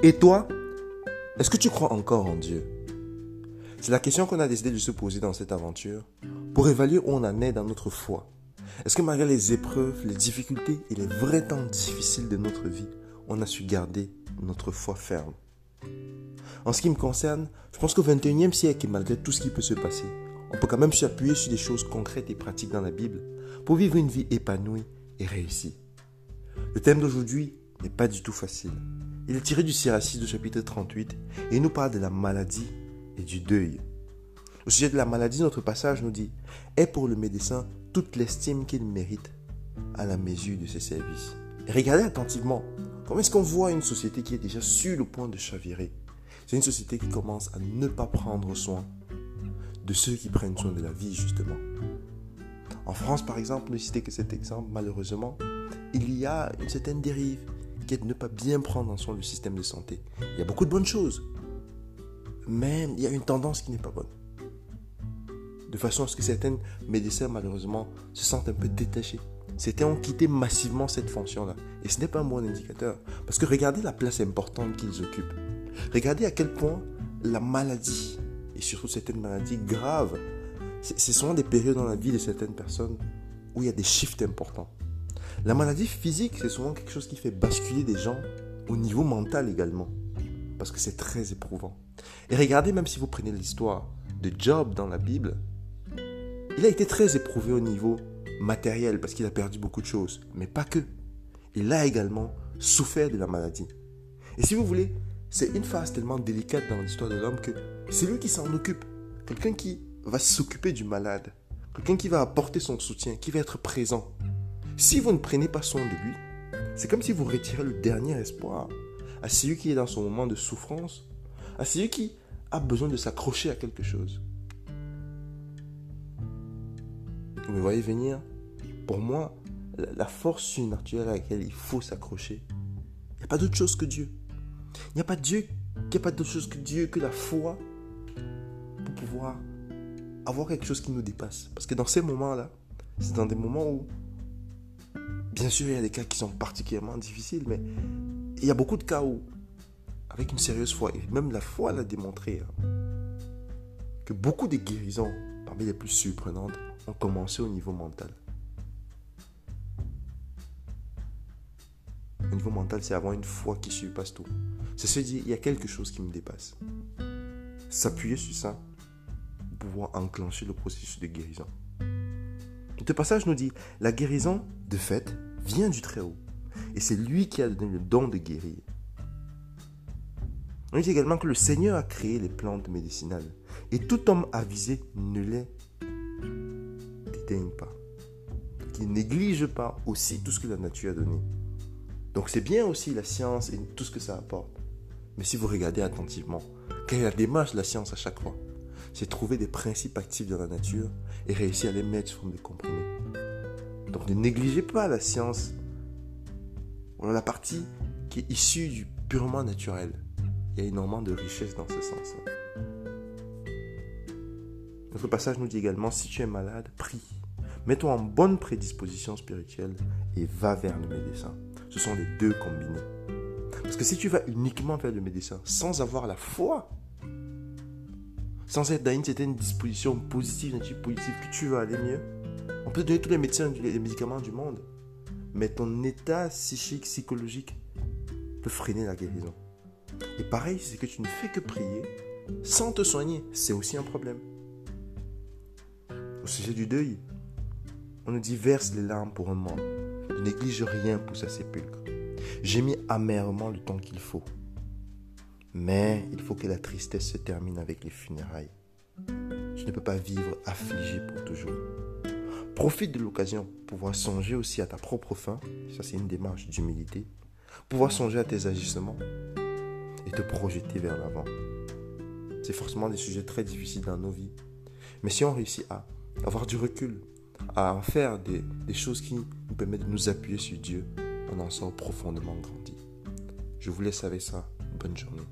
Et toi, est-ce que tu crois encore en Dieu? C'est la question qu'on a décidé de se poser dans cette aventure pour évaluer où on en est dans notre foi. Est-ce que malgré les épreuves, les difficultés et les vrais temps difficiles de notre vie, on a su garder notre foi ferme? En ce qui me concerne, je pense qu'au 21e siècle et malgré tout ce qui peut se passer, on peut quand même s'appuyer sur des choses concrètes et pratiques dans la Bible pour vivre une vie épanouie et réussie. Le thème d'aujourd'hui n'est pas du tout facile. Il est tiré du Siracide au chapitre 38 et nous parle de la maladie et du deuil. Au sujet de la maladie, notre passage nous dit Est pour le médecin toute l'estime qu'il mérite à la mesure de ses services. Et regardez attentivement, comment est-ce qu'on voit une société qui est déjà sur le point de chavirer C'est une société qui commence à ne pas prendre soin de ceux qui prennent soin de la vie, justement. En France, par exemple, ne citer que cet exemple, malheureusement, il y a une certaine dérive de ne pas bien prendre en soin le système de santé. Il y a beaucoup de bonnes choses, mais il y a une tendance qui n'est pas bonne. De façon à ce que certains médecins, malheureusement, se sentent un peu détachés. Certains ont quitté massivement cette fonction-là. Et ce n'est pas un bon indicateur. Parce que regardez la place importante qu'ils occupent. Regardez à quel point la maladie, et surtout certaines maladies graves, ce sont des périodes dans la vie de certaines personnes où il y a des shifts importants. La maladie physique, c'est souvent quelque chose qui fait basculer des gens au niveau mental également. Parce que c'est très éprouvant. Et regardez, même si vous prenez l'histoire de Job dans la Bible, il a été très éprouvé au niveau matériel parce qu'il a perdu beaucoup de choses. Mais pas que. Il a également souffert de la maladie. Et si vous voulez, c'est une phase tellement délicate dans l'histoire de l'homme que c'est lui qui s'en occupe. Quelqu'un qui va s'occuper du malade. Quelqu'un qui va apporter son soutien, qui va être présent. Si vous ne prenez pas soin de lui, c'est comme si vous retirez le dernier espoir à celui qui est dans son moment de souffrance, à celui qui a besoin de s'accrocher à quelque chose. Vous me voyez venir Pour moi, la force surnaturelle à laquelle il faut s'accrocher, il n'y a pas d'autre chose que Dieu. N'y a pas Dieu, il n'y a pas d'autre chose que Dieu, que la foi, pour pouvoir avoir quelque chose qui nous dépasse. Parce que dans ces moments-là, c'est dans des moments où Bien sûr, il y a des cas qui sont particulièrement difficiles, mais il y a beaucoup de cas où, avec une sérieuse foi, et même la foi l'a démontré, hein, que beaucoup de guérisons, parmi les plus surprenantes, ont commencé au niveau mental. Au niveau mental, c'est avoir une foi qui surpasse tout. C'est se dire, il y a quelque chose qui me dépasse. S'appuyer sur ça pouvoir enclencher le processus de guérison. Ce passage nous dit, la guérison, de fait, vient du Très-Haut. Et c'est lui qui a donné le don de guérir. On dit également que le Seigneur a créé les plantes médicinales. Et tout homme avisé ne les dédaigne pas. Qu'il néglige pas aussi tout ce que la nature a donné. Donc c'est bien aussi la science et tout ce que ça apporte. Mais si vous regardez attentivement, quelle est la démarche de la science à chaque fois C'est trouver des principes actifs dans la nature et réussir à les mettre sous forme de comprimés. Donc ne négligez pas la science. On a la partie qui est issue du purement naturel. Il y a énormément de richesse dans ce sens. Notre passage nous dit également, si tu es malade, prie. Mets-toi en bonne prédisposition spirituelle et va vers le médecin. Ce sont les deux combinés. Parce que si tu vas uniquement vers le médecin sans avoir la foi, sans être dans une certaine disposition positive, une positive, que tu vas aller mieux, on peut donner tous les médicaments du monde. Mais ton état psychique, psychologique peut freiner la guérison. Et pareil, c'est que tu ne fais que prier sans te soigner. C'est aussi un problème. Au sujet du deuil, on nous dit verse les larmes pour un mort. Ne néglige rien pour sa sépulcre. J'ai mis amèrement le temps qu'il faut. Mais il faut que la tristesse se termine avec les funérailles. Je ne peux pas vivre affligé pour toujours. Profite de l'occasion pour pouvoir songer aussi à ta propre fin. Ça, c'est une démarche d'humilité. Pouvoir songer à tes agissements et te projeter vers l'avant. C'est forcément des sujets très difficiles dans nos vies. Mais si on réussit à avoir du recul, à faire des, des choses qui nous permettent de nous appuyer sur Dieu, on en sort profondément grandi. Je vous laisse avec ça. Bonne journée.